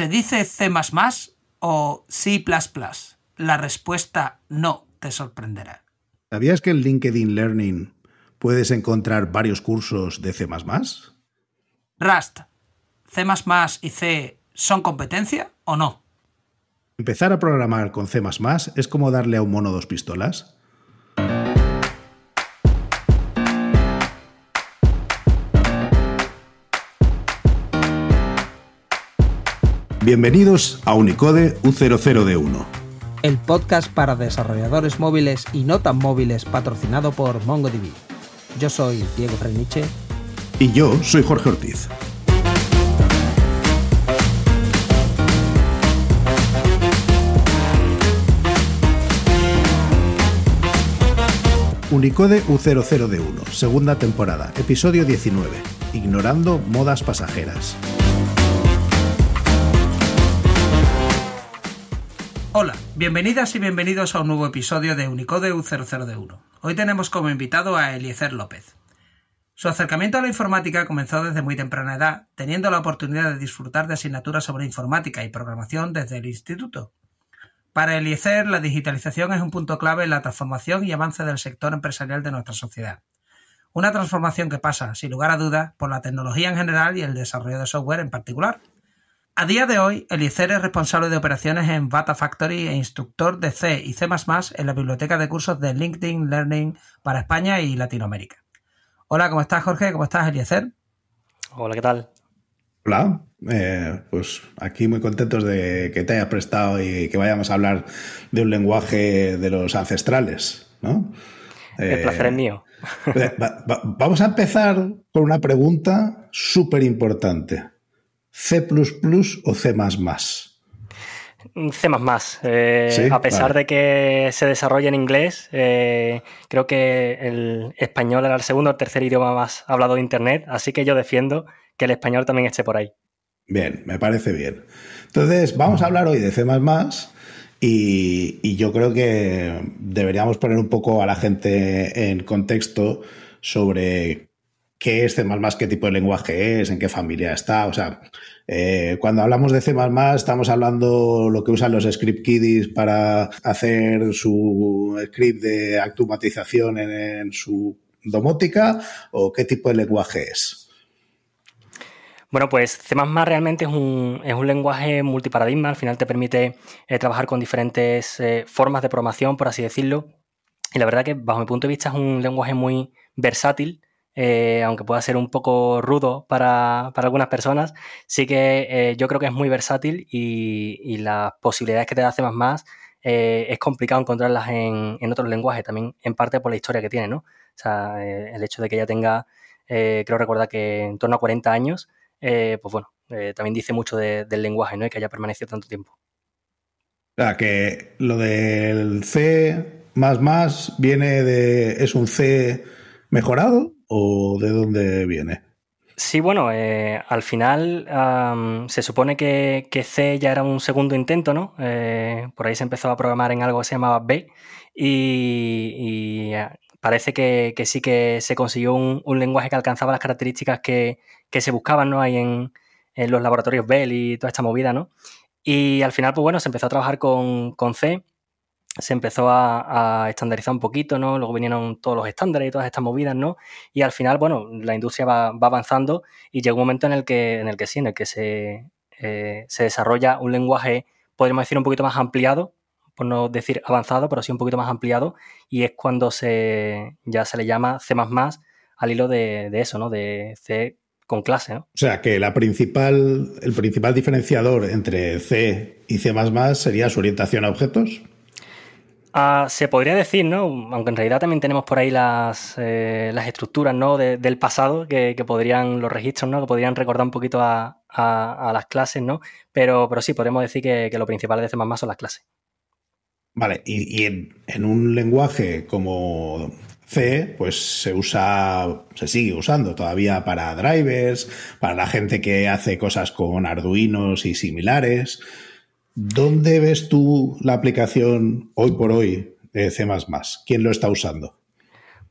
¿Se dice C o C? La respuesta no te sorprenderá. ¿Sabías que en LinkedIn Learning puedes encontrar varios cursos de C? Rust, C y C son competencia o no? Empezar a programar con C es como darle a un mono dos pistolas. Bienvenidos a Unicode U00D1. El podcast para desarrolladores móviles y no tan móviles patrocinado por MongoDB. Yo soy Diego Freniche. Y yo soy Jorge Ortiz. Unicode U00D1, segunda temporada, episodio 19, Ignorando modas pasajeras. Hola, bienvenidas y bienvenidos a un nuevo episodio de Unicode U00D1. Hoy tenemos como invitado a Eliezer López. Su acercamiento a la informática comenzó desde muy temprana edad, teniendo la oportunidad de disfrutar de asignaturas sobre informática y programación desde el instituto. Para Eliezer, la digitalización es un punto clave en la transformación y avance del sector empresarial de nuestra sociedad. Una transformación que pasa, sin lugar a dudas, por la tecnología en general y el desarrollo de software en particular. A día de hoy, Eliezer es responsable de operaciones en Bata Factory e instructor de C y C++ en la biblioteca de cursos de LinkedIn Learning para España y Latinoamérica. Hola, ¿cómo estás, Jorge? ¿Cómo estás, Eliezer? Hola, ¿qué tal? Hola, eh, pues aquí muy contentos de que te hayas prestado y que vayamos a hablar de un lenguaje de los ancestrales, ¿no? El placer es mío. Eh, vamos a empezar con una pregunta súper importante. ¿C o C? C eh, a pesar de que se desarrolla en inglés, eh, creo que el español era el segundo o tercer idioma más hablado de Internet, así que yo defiendo que el español también esté por ahí. Bien, me parece bien. Entonces, vamos a hablar hoy de C y, y yo creo que deberíamos poner un poco a la gente en contexto sobre qué es C++, qué tipo de lenguaje es, en qué familia está. O sea, eh, cuando hablamos de C++, estamos hablando lo que usan los script kiddies para hacer su script de automatización en, su domótica o qué tipo de lenguaje es. Bueno, pues C++ realmente es un, es un lenguaje multiparadigma. Al final te permite eh, trabajar con diferentes eh, formas de programación, por así decirlo. Y la verdad que, bajo mi punto de vista, es un lenguaje muy versátil eh, aunque pueda ser un poco rudo para, algunas personas, sí que eh, yo creo que es muy versátil y, las posibilidades que te da C++ eh, es complicado encontrarlas en, otros lenguajes, también en parte por la historia que tiene, ¿no? O sea, el hecho de que ella tenga, creo recordar que en torno a 40 años, pues bueno, también dice mucho del lenguaje, ¿no? Y que haya permanecido tanto tiempo. O sea, que lo del C viene de. es un C mejorado o de dónde viene? Sí, bueno, eh, al final se supone que, C ya era un segundo intento, ¿no? Eh, por ahí se empezó a programar en algo que se llamaba B y, eh, parece que, sí que se consiguió un, lenguaje que alcanzaba las características que, se buscaban, ¿no? Ahí en, en, los laboratorios Bell y toda esta movida, ¿no? Y al final, pues bueno, se empezó a trabajar con, con C se empezó a, estandarizar un poquito, ¿no? Luego vinieron todos los estándares y todas estas movidas, ¿no? Y al final, bueno, la industria va, avanzando y llega un momento en el que, en el que sí, en el que se, eh, se desarrolla un lenguaje, podríamos decir, un poquito más ampliado, por no decir avanzado, pero sí un poquito más ampliado, y es cuando se, ya se le llama C al hilo de, eso, ¿no? De C con clase, ¿no? O sea que la principal, el principal diferenciador entre C y C sería su orientación a objetos. Ah, se podría decir, ¿no? Aunque en realidad también tenemos por ahí las, eh, las estructuras ¿no? del pasado que, podrían, los registros, ¿no? Que podrían recordar un poquito a, las clases, ¿no? Pero, pero sí, podemos decir que, lo principal de C son las clases. Vale, y, en, un lenguaje como C, pues se usa, se sigue usando todavía para drivers, para la gente que hace cosas con Arduinos y similares. ¿Dónde ves tú la aplicación hoy por hoy de C? ¿Quién lo está usando?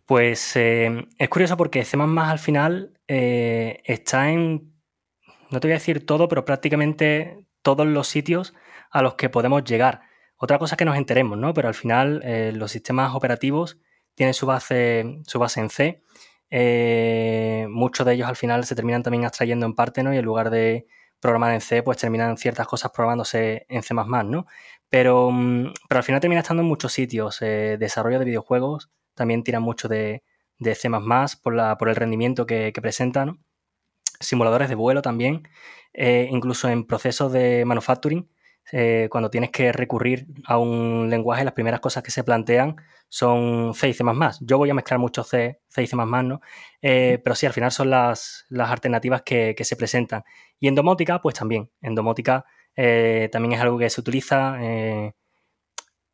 Pues eh, es curioso porque C al final eh, está en, no te voy a decir todo, pero prácticamente todos los sitios a los que podemos llegar. Otra cosa es que nos enteremos, ¿no? Pero al final eh, los sistemas operativos tienen su base, su base en C. Muchos de ellos al final se terminan también abstrayendo en parte, ¿no? Y en lugar de programar en C, pues terminan ciertas cosas programándose en C++, ¿no? Pero, mm, pero al final termina estando en muchos sitios. Eh, desarrollo de videojuegos también tira mucho de, de C++ por, la, por el rendimiento que, que presenta, ¿no? Simuladores de vuelo también. incluso en procesos de manufacturing eh, cuando tienes que recurrir a un lenguaje, las primeras cosas que se plantean son C y C++. Yo voy a mezclar mucho C, C y C++, ¿no? Eh, pero sí, al final son las, alternativas que, se presentan. Y en domótica, pues también. En domótica eh, también es algo que se utiliza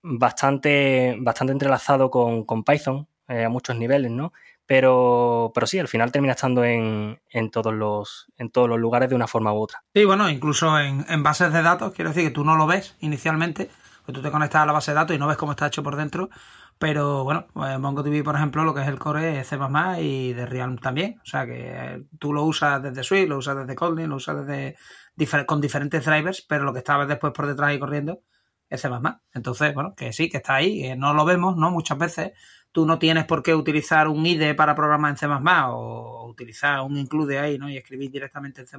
bastante, bastante entrelazado con, con Python a muchos niveles, ¿no? Pero, pero sí, al final termina estando en, en, todos los, en todos los lugares de una forma u otra. Sí, bueno, incluso en, en bases de datos, quiero decir que tú no lo ves inicialmente, pues tú te conectas a la base de datos y no ves cómo está hecho por dentro, pero bueno, pues MongoDB, por ejemplo, lo que es el core es C++ y de Realm también. O sea que tú lo usas desde Swift, lo usas desde Kotlin, lo usas desde con diferentes drivers, pero lo que está después por detrás y corriendo es C++. Entonces, bueno, que sí, que está ahí, que no lo vemos, ¿no? Muchas veces tú no tienes por qué utilizar un IDE para programar en C++ o utilizar un include ahí, ¿no? Y escribir directamente en C++,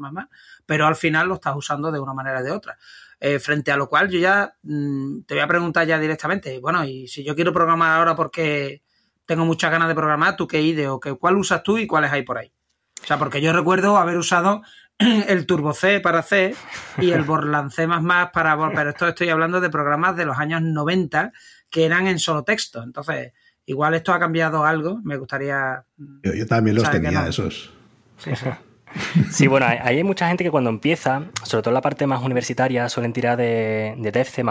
pero al final lo estás usando de una manera o de otra. Eh, frente a lo cual yo ya mm, te voy a preguntar ya directamente, bueno, y si yo quiero programar ahora porque tengo muchas ganas de programar, ¿tú qué IDE o qué, cuál usas tú y cuáles hay por ahí? O sea, porque yo recuerdo haber usado el Turbo C para C y el Borland C++ para... Pero esto estoy hablando de programas de los años 90 que eran en solo texto. Entonces, Igual esto ha cambiado algo, me gustaría... Yo, también los tenía, esos. Sí, bueno, hay, mucha gente que cuando empieza, sobre todo en la parte más universitaria, suelen tirar de, de Dev C++.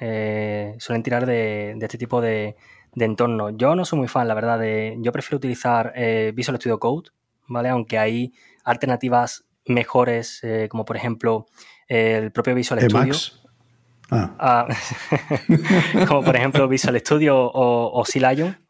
Eh, suelen tirar de, este tipo de, entorno. Yo no soy muy fan, la verdad. De, yo prefiero utilizar eh, Visual Studio Code, ¿vale? Aunque hay alternativas mejores, eh, como por ejemplo el propio Visual Studio. Ah. ah como por ejemplo Visual Studio o, o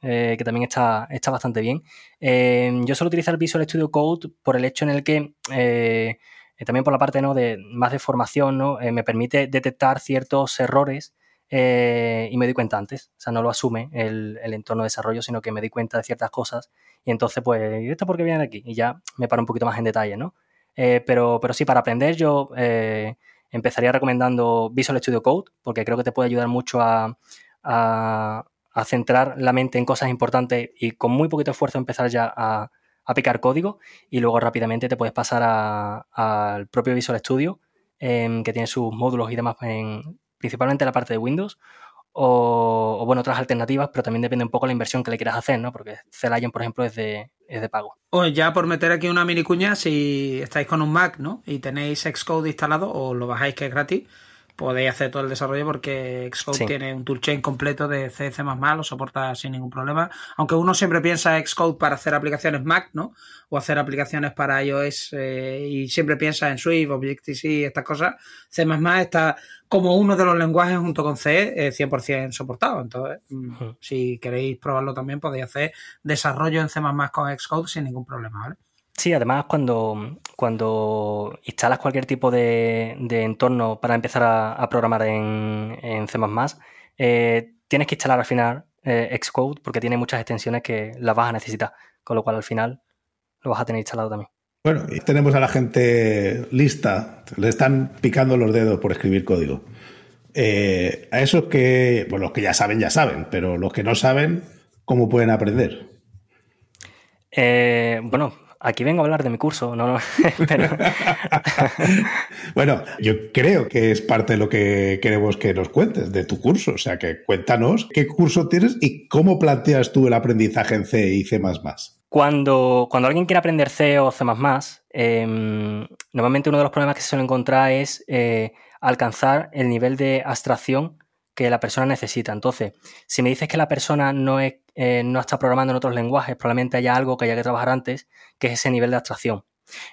eh, que también está, está bastante bien. Eh, yo suelo utilizar Visual Studio Code por el hecho en el que, eh, también por la parte ¿no? de más de formación, ¿no? me permite detectar ciertos errores y me doy cuenta antes. O sea, no lo asume el, el, entorno de desarrollo, sino que me doy cuenta de ciertas cosas y entonces, pues, ¿esto por qué viene aquí? Y ya me paro un poquito más en detalle, ¿no? pero, pero sí, para aprender yo empezaría recomendando Visual Studio Code, porque creo que te puede ayudar mucho a, centrar la mente en cosas importantes y con muy poquito esfuerzo empezar ya a, picar código. Y luego rápidamente te puedes pasar al propio Visual Studio, em, que tiene sus módulos y demás, en, principalmente en la parte de Windows, o, bueno, otras alternativas, pero también depende un poco la inversión que le quieras hacer, ¿no? Porque Celion, por ejemplo, es de, es de pago. O ya por meter aquí una mini cuña, si estáis con un Mac, ¿no? Y tenéis Xcode instalado o lo bajáis que es gratis, podéis hacer todo el desarrollo porque Xcode tiene un toolchain completo de C, C++, lo soporta sin ningún problema. Aunque uno siempre piensa Xcode para hacer aplicaciones Mac, ¿no? O hacer aplicaciones para iOS eh, y siempre piensa en Swift, Objective-C, estas cosas. C++ está como uno de los lenguajes junto con C 100% soportado. Entonces, mm, si queréis probarlo también, podéis hacer desarrollo en C++ con Xcode sin ningún problema, ¿vale? Sí, además cuando, cuando instalas cualquier tipo de, entorno para empezar a, programar en, en C++, eh, tienes que instalar al final eh, Xcode porque tiene muchas extensiones que las vas a necesitar, con lo cual al final lo vas a tener instalado también. Bueno, y tenemos a la gente lista, le están picando los dedos por escribir código. Eh, a esos que, bueno, los que ya saben, ya saben, pero los que no saben, ¿cómo pueden aprender? bueno, aquí vengo a hablar de mi curso, no, no bueno, yo creo que es parte de lo que queremos que nos cuentes de tu curso, o sea, que cuéntanos qué curso tienes y cómo planteas tú el aprendizaje en C y C++. Cuando, cuando alguien quiere aprender C o C++, em, normalmente uno de los problemas que se suele encontrar es eh, alcanzar el nivel de abstracción que la persona necesita. Entonces, si me dices que la persona eh, no está programando en otros lenguajes, probablemente haya algo que haya que trabajar antes, que es ese nivel de abstracción.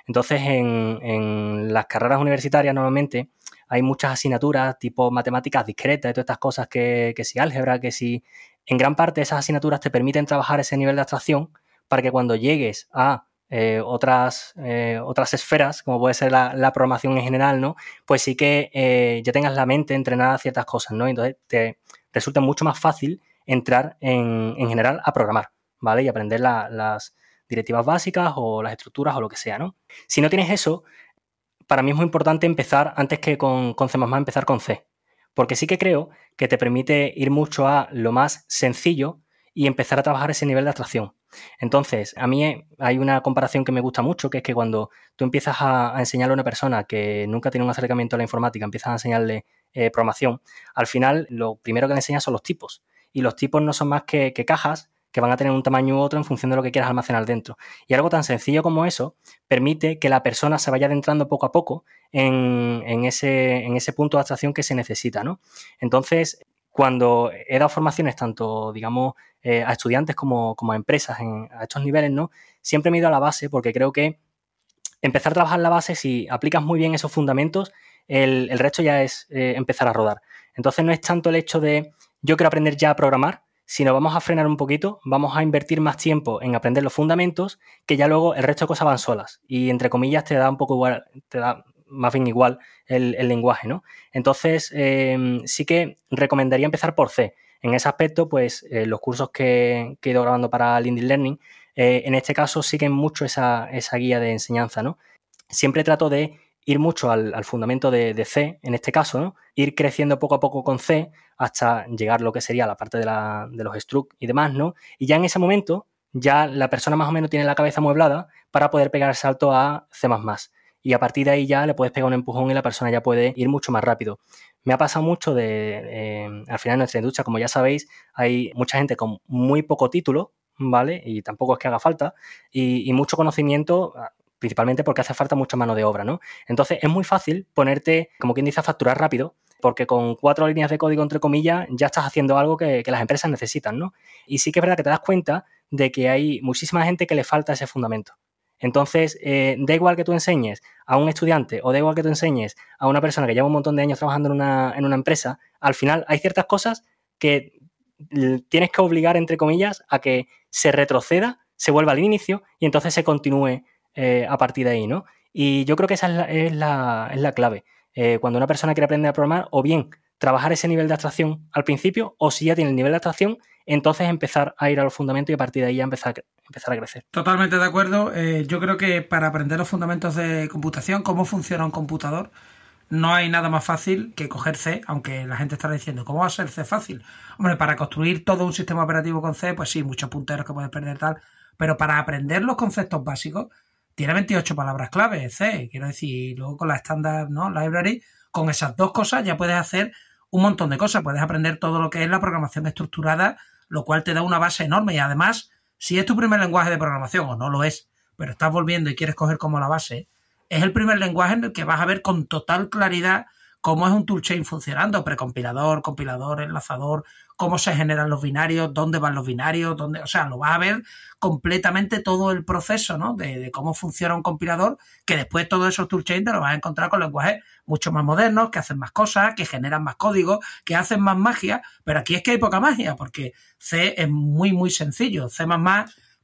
Entonces, en, las carreras universitarias normalmente hay muchas asignaturas tipo matemáticas discretas y todas estas cosas que, que si álgebra, que si en gran parte esas asignaturas te permiten trabajar ese nivel de abstracción para que cuando llegues a eh, otras, eh, otras esferas, como puede ser la, programación en general, ¿no? Pues sí que eh, ya tengas la mente entrenada a ciertas cosas, ¿no? Entonces te resulta mucho más fácil entrar en, en general a programar, ¿vale? Y aprender las directivas básicas o las estructuras o lo que sea, ¿no? Si no tienes eso, para mí es muy importante empezar, antes que con, con C++, empezar con C. Porque sí que creo que te permite ir mucho a lo más sencillo y empezar a trabajar ese nivel de abstracción. Entonces, a mí hay una comparación que me gusta mucho, que es que cuando tú empiezas a, enseñarle a una persona que nunca tiene un acercamiento a la informática, empiezas a enseñarle eh, programación, al final lo primero que le enseñas son los tipos. Y los tipos no son más que, cajas que van a tener un tamaño u otro en función de lo que quieras almacenar dentro. Y algo tan sencillo como eso permite que la persona se vaya adentrando poco a poco en, ese, en ese punto de abstracción que se necesita, ¿no? Entonces, cuando he dado formaciones tanto, digamos, eh, a estudiantes como, a empresas a estos niveles, ¿no? Siempre me he ido a la base porque creo que empezar a trabajar la base, si aplicas muy bien esos fundamentos, el, resto ya es eh, empezar a rodar. Entonces no es tanto el hecho de yo quiero aprender ya a programar, sino vamos a frenar un poquito, vamos a invertir más tiempo en aprender los fundamentos, que ya luego el resto de cosas van solas. Y entre comillas te da un poco igual, te da más bien igual el, lenguaje, ¿no? Entonces, em, sí que recomendaría empezar por C. En ese aspecto, pues eh, los cursos que, he ido grabando para LinkedIn Learning, eh, en este caso siguen mucho esa, guía de enseñanza, ¿no? Siempre trato de ir mucho al, fundamento de, C, en este caso, ¿no? Ir creciendo poco a poco con C hasta llegar a lo que sería la parte de, de los struct y demás, ¿no? Y ya en ese momento, ya la persona más o menos tiene la cabeza amueblada para poder pegar el salto a C++ y a partir de ahí ya le puedes pegar un empujón y la persona ya puede ir mucho más rápido. Me ha pasado mucho de, eh, al final en nuestra industria, como ya sabéis, hay mucha gente con muy poco título, ¿vale? Y tampoco es que haga falta, y, mucho conocimiento, principalmente porque hace falta mucha mano de obra, ¿no? Entonces es muy fácil ponerte, como quien dice, a facturar rápido, porque con cuatro líneas de código, entre comillas, ya estás haciendo algo que, que, las empresas necesitan, ¿no? Y sí que es verdad que te das cuenta de que hay muchísima gente que le falta ese fundamento. Entonces, eh, da igual que tú enseñes a un estudiante o da igual que tú enseñes a una persona que lleva un montón de años trabajando en una, en una empresa, al final hay ciertas cosas que tienes que obligar, entre comillas, a que se retroceda, se vuelva al inicio y entonces se continúe eh, a partir de ahí, ¿no? Y yo creo que esa es la, es la, clave. Eh, cuando una persona quiere aprender a programar, o bien trabajar ese nivel de abstracción al principio, o si ya tiene el nivel de abstracción, entonces empezar a ir a los fundamentos y a partir de ahí ya empezar, empezar a crecer. Totalmente de acuerdo. Eh, yo creo que para aprender los fundamentos de computación, cómo funciona un computador, no hay nada más fácil que coger C, aunque la gente estará diciendo, ¿cómo va a ser C fácil? Hombre, para construir todo un sistema operativo con C, pues sí, muchos punteros que puedes perder tal, pero para aprender los conceptos básicos, tiene 28 palabras clave, C, quiero decir, luego con la estándar, ¿no? Library, con esas dos cosas ya puedes hacer un montón de cosas, puedes aprender todo lo que es la programación estructurada lo cual te da una base enorme y además, si es tu primer lenguaje de programación o no lo es, pero estás volviendo y quieres coger como la base, es el primer lenguaje en el que vas a ver con total claridad cómo es un toolchain funcionando, precompilador, compilador, enlazador, cómo se generan los binarios, dónde van los binarios, dónde, o sea, lo vas a ver completamente todo el proceso, ¿no? De, cómo funciona un compilador, que después todos esos toolchains te los vas a encontrar con lenguajes mucho más modernos, que hacen más cosas, que generan más código, que hacen más magia, pero aquí es que hay poca magia, porque C es muy, muy sencillo. C++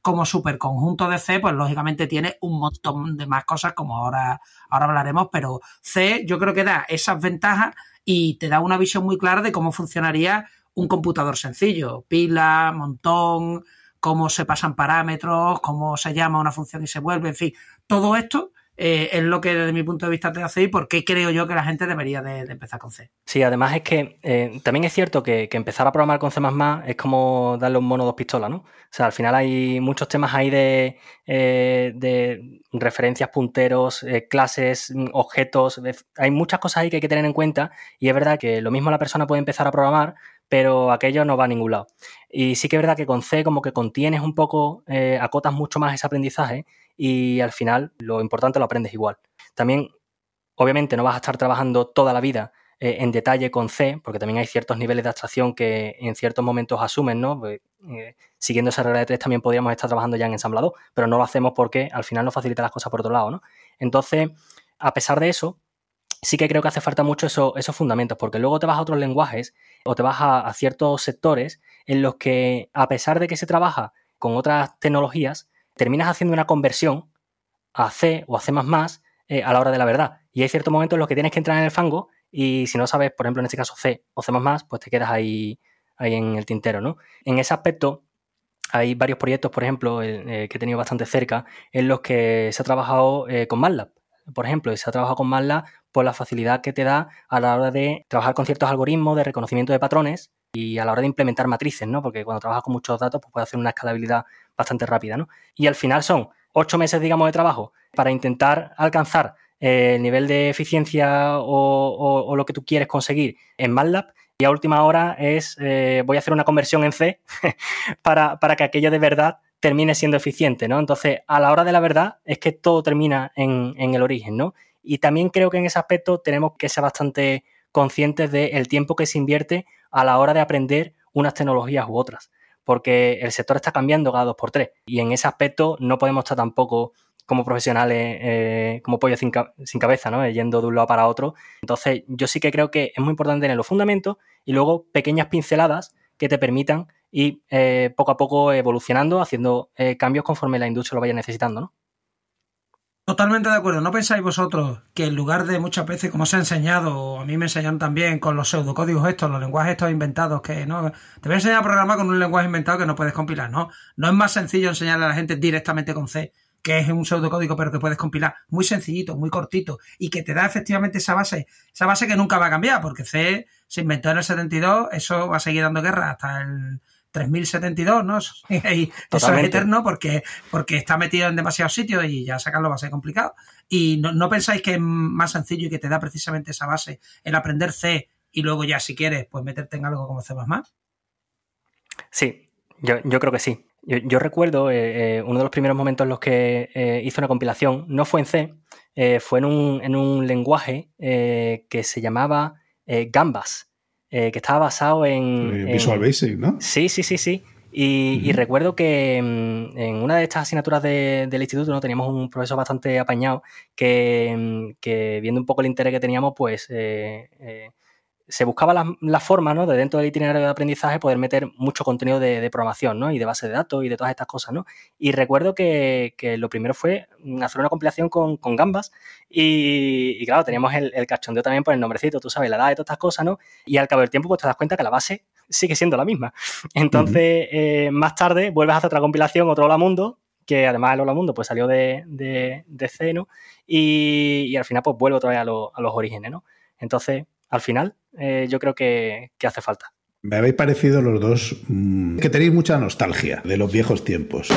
como superconjunto de C, pues lógicamente tiene un montón de más cosas como ahora, ahora hablaremos, pero C yo creo que da esas ventajas y te da una visión muy clara de cómo funcionaría un computador sencillo, pila, montón, cómo se pasan parámetros, cómo se llama una función y se vuelve, en fin, todo esto eh, es lo que desde mi punto de vista te hace y por qué creo yo que la gente debería de, empezar con C. Sí, además es que eh, también es cierto que, empezar a programar con C++ es como darle un mono dos pistolas, ¿no? O sea, al final hay muchos temas ahí de, eh, de referencias, punteros, clases, objetos, hay muchas cosas ahí que hay que tener en cuenta y es verdad que lo mismo la persona puede empezar a programar, pero aquello no va a ningún lado. Y sí que es verdad que con C como que contienes un poco, acotas mucho más ese aprendizaje y al final lo importante lo aprendes igual. También, obviamente, no vas a estar trabajando toda la vida eh, en detalle con C, porque también hay ciertos niveles de abstracción que en ciertos momentos asumen, ¿no? Pues, eh, siguiendo esa regla de tres también podríamos estar trabajando ya en ensamblador, pero no lo hacemos porque al final nos facilita las cosas por otro lado, ¿no? Entonces, a pesar de eso, sí que creo que hace falta mucho esos fundamentos, porque luego te vas a otros lenguajes o te vas a ciertos sectores en los que, a pesar de que se trabaja con otras tecnologías, terminas haciendo una conversión a C o a C eh, a la hora de la verdad. Y hay ciertos momentos en los que tienes que entrar en el fango y si no sabes, por ejemplo, en este caso C o C, pues te quedas ahí, ahí en el tintero, ¿no? En ese aspecto, hay varios proyectos, por ejemplo, eh, que he tenido bastante cerca, en los que se ha trabajado eh, con MATLAB. Por ejemplo, se ha trabajado con MATLAB por la facilidad que te da a la hora de trabajar con ciertos algoritmos de reconocimiento de patrones y a la hora de implementar matrices, ¿no? Porque cuando trabajas con muchos datos, pues puedes hacer una escalabilidad bastante rápida, ¿no? Y al final son ocho meses, digamos, de trabajo para intentar alcanzar eh, el nivel de eficiencia o, lo que tú quieres conseguir en MATLAB y a última hora es eh, voy a hacer una conversión en C para, que aquello de verdad termine siendo eficiente, ¿no? Entonces, a la hora de la verdad es que todo termina en, el origen, ¿no? Y también creo que en ese aspecto tenemos que ser bastante conscientes del tiempo que se invierte a la hora de aprender unas tecnologías u otras porque el sector está cambiando cada dos por tres y en ese aspecto no podemos estar tampoco como profesionales, eh, como pollo sin, cabeza, ¿no? Yendo de un lado para otro. Entonces, yo sí que creo que es muy importante tener los fundamentos y luego pequeñas pinceladas que te permitan ir eh, poco a poco evolucionando, haciendo eh, cambios conforme la industria lo vaya necesitando, ¿no? Totalmente de acuerdo. ¿No pensáis vosotros que en lugar de muchas veces, como se ha enseñado, o a mí me enseñan también con los pseudocódigos estos, los lenguajes estos inventados, que no, te voy a enseñar a programar con un lenguaje inventado que no puedes compilar, ¿no? No es más sencillo enseñarle a la gente directamente con C, que es un pseudocódigo pero que puedes compilar. Muy sencillito, muy cortito, y que te da efectivamente esa base, esa base que nunca va a cambiar, porque C se inventó en el 72, eso va a seguir dando guerra hasta el 3072, ¿no? Y eso es eterno porque, porque está metido en demasiados sitios y ya sacarlo va a ser complicado. ¿Y no, pensáis que es más sencillo y que te da precisamente esa base el aprender C y luego ya si quieres pues meterte en algo como C++? Sí, yo, creo que sí. Yo, recuerdo eh, eh, uno de los primeros momentos en los que eh, hice una compilación, no fue en C, fue en un, en un lenguaje que se llamaba Gambas. Eh, que estaba basado en, Visual Basic, ¿no? Sí, sí, sí, sí. Y, recuerdo que mm, en una de estas asignaturas del instituto ¿no? teníamos un profesor bastante apañado que, mm, que viendo un poco el interés que teníamos, pues eh, eh, se buscaba la, forma, ¿no? De dentro del itinerario de aprendizaje poder meter mucho contenido de, programación, ¿no? Y de base de datos y de todas estas cosas, ¿no? Y recuerdo que, lo primero fue hacer una compilación con, Gambas y, claro, teníamos el, el, cachondeo también por el nombrecito, tú sabes, la edad y todas estas cosas, ¿no? Y al cabo del tiempo pues te das cuenta que la base sigue siendo la misma. Entonces, eh, más tarde vuelves a hacer otra compilación, otro Hola Mundo, que además el Hola Mundo pues salió de, de, C, ¿no? Y, al final pues vuelve otra vez a, a los orígenes, ¿no? Entonces, al final, eh, yo creo que, hace falta. Me habéis parecido los dos mm, que tenéis mucha nostalgia de los viejos tiempos.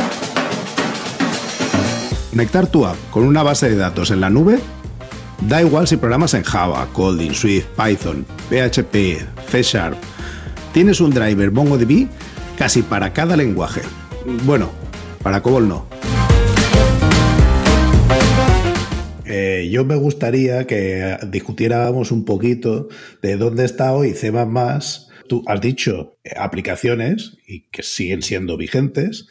Conectar tu app con una base de datos en la nube da igual si programas en Java, Kotlin, Swift, Python, PHP, C Sharp. Tienes un driver MongoDB casi para cada lenguaje. Bueno, para COBOL no. Eh, yo me gustaría que discutiéramos un poquito de dónde está hoy C++. Tú has dicho aplicaciones y que siguen siendo vigentes,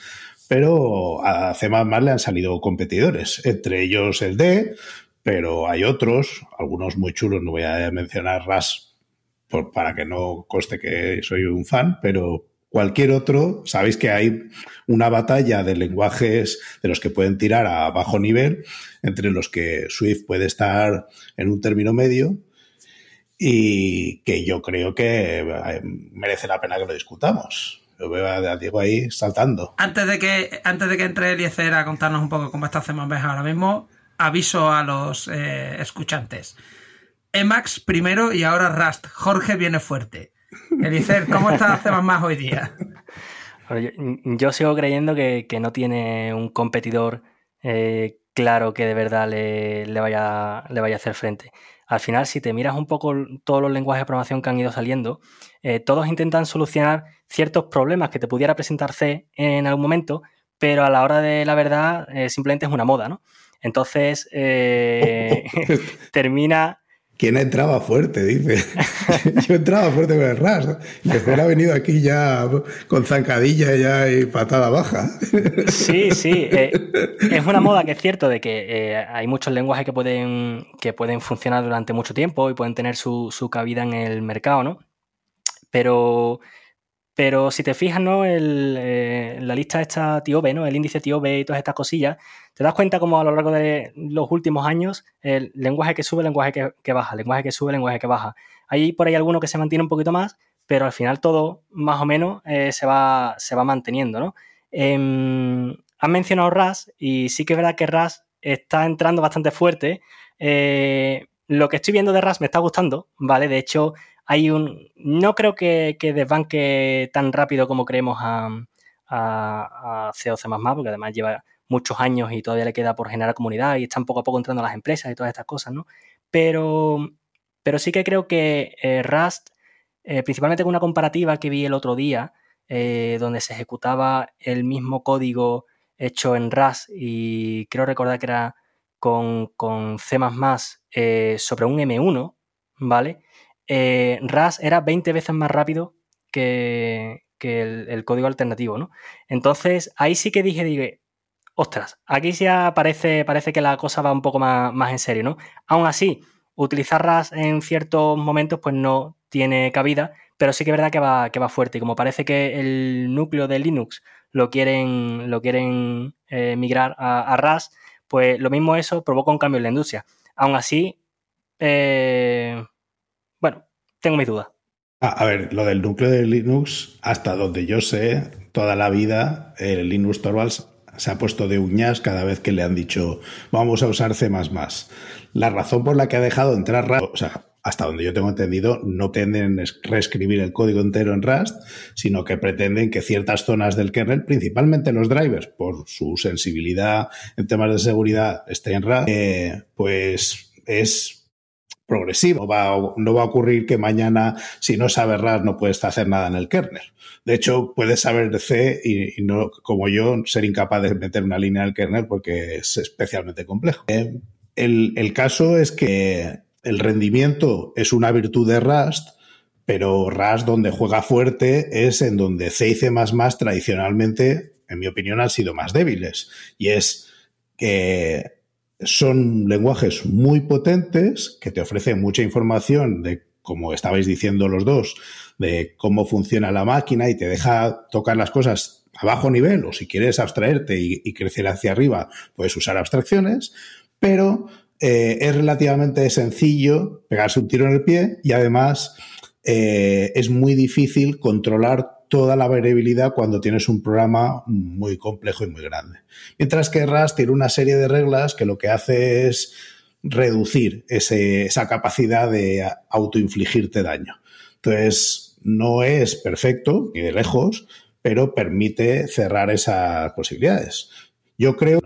pero a C++ le han salido competidores, entre ellos el D, pero hay otros, algunos muy chulos, no voy a mencionar RAS para que no conste que soy un fan, pero cualquier otro, sabéis que hay una batalla de lenguajes de los que pueden tirar a bajo nivel, entre los que Swift puede estar en un término medio y que yo creo que eh, merece la pena que lo discutamos. Lo veo a Diego ahí saltando. Antes de que, antes de que entre a contarnos un poco cómo está C++ ahora mismo, aviso a los eh, escuchantes. Emacs primero y ahora Rust. Jorge viene fuerte. Eliezer, ¿cómo está C++ hoy día? Yo, sigo creyendo que, no tiene un competidor eh, claro que de verdad le, vaya, le vaya a hacer frente. Al final, si te miras un poco todos los lenguajes de programación que han ido saliendo, eh, todos intentan solucionar ciertos problemas que te pudiera presentar C en algún momento, pero a la hora de la verdad eh, simplemente es una moda, ¿no? Entonces, termina ¿Quién entraba fuerte? Dice. Yo entraba fuerte con el RAS. Mejor ha venido aquí ya con zancadilla ya y patada baja. Sí, sí. Eh, es una moda que es cierto de que eh, hay muchos lenguajes que pueden, que pueden funcionar durante mucho tiempo y pueden tener su, cabida en el mercado, ¿no? Pero Pero si te fijas, ¿no? Eh, la lista esta TIOBE, ¿no? El índice TIOBE y todas estas cosillas, te das cuenta como a lo largo de los últimos años el lenguaje que sube, lenguaje que, baja, lenguaje que sube, lenguaje que baja. Hay por ahí alguno que se mantiene un poquito más, pero al final todo más o menos eh, se, va, se va manteniendo, ¿no? Eh, has mencionado RAS y sí que es verdad que RAS está entrando bastante fuerte. Eh, lo que estoy viendo de RAS me está gustando, ¿vale? De hecho, hay un. No creo que, que desbanque tan rápido como creemos a, a, a COC, porque además lleva muchos años y todavía le queda por generar comunidad y están poco a poco entrando las empresas y todas estas cosas, ¿no? Pero, sí que creo que eh, Rust, eh, principalmente con una comparativa que vi el otro día, eh, donde se ejecutaba el mismo código hecho en Rust y creo recordar que era con, con C sobre un M1, ¿vale? Eh, RAS era 20 veces más rápido que, el, código alternativo, ¿no? Entonces, ahí sí que dije, dije, ostras, aquí ya parece, que la cosa va un poco más, en serio, ¿no? Aún así, utilizar RAS en ciertos momentos, pues no tiene cabida, pero sí que es verdad que va, fuerte. Y como parece que el núcleo de Linux lo quieren, lo quieren eh, migrar a, a, RAS, pues lo mismo eso provoca un cambio en la industria. Aún así, eh, tengo mis dudas. A ver, lo del núcleo de Linux, hasta donde yo sé, toda la vida el Linux Torvalds se ha puesto de uñas cada vez que le han dicho vamos a usar C++. La razón por la que ha dejado de entrar Rust, o sea, hasta donde yo tengo entendido, no pretenden reescribir el código entero en Rust, sino que pretenden que ciertas zonas del kernel, principalmente los drivers, por su sensibilidad en temas de seguridad, estén en Rust, eh, pues es progresivo. No va a ocurrir que mañana, si no sabes RAS, no puedes hacer nada en el kernel. De hecho, puedes saber C y, no, como yo, ser incapaz de meter una línea en el kernel porque es especialmente complejo. Eh, el, el, caso es que el rendimiento es una virtud de Rust, pero Rust donde juega fuerte es en donde C y C++ tradicionalmente, en mi opinión, han sido más débiles. Y es que son lenguajes muy potentes que te ofrecen mucha información de, como estabais diciendo los dos, de cómo funciona la máquina y te deja tocar las cosas a bajo nivel o si quieres abstraerte y, crecer hacia arriba, puedes usar abstracciones, pero eh, es relativamente sencillo pegarse un tiro en el pie y además eh, es muy difícil controlar toda la variabilidad cuando tienes un programa muy complejo y muy grande. Mientras que Rust tiene una serie de reglas que lo que hace es reducir ese, esa capacidad de autoinfligirte daño. Entonces, no es perfecto, ni de lejos, pero permite cerrar esas posibilidades. Yo creo,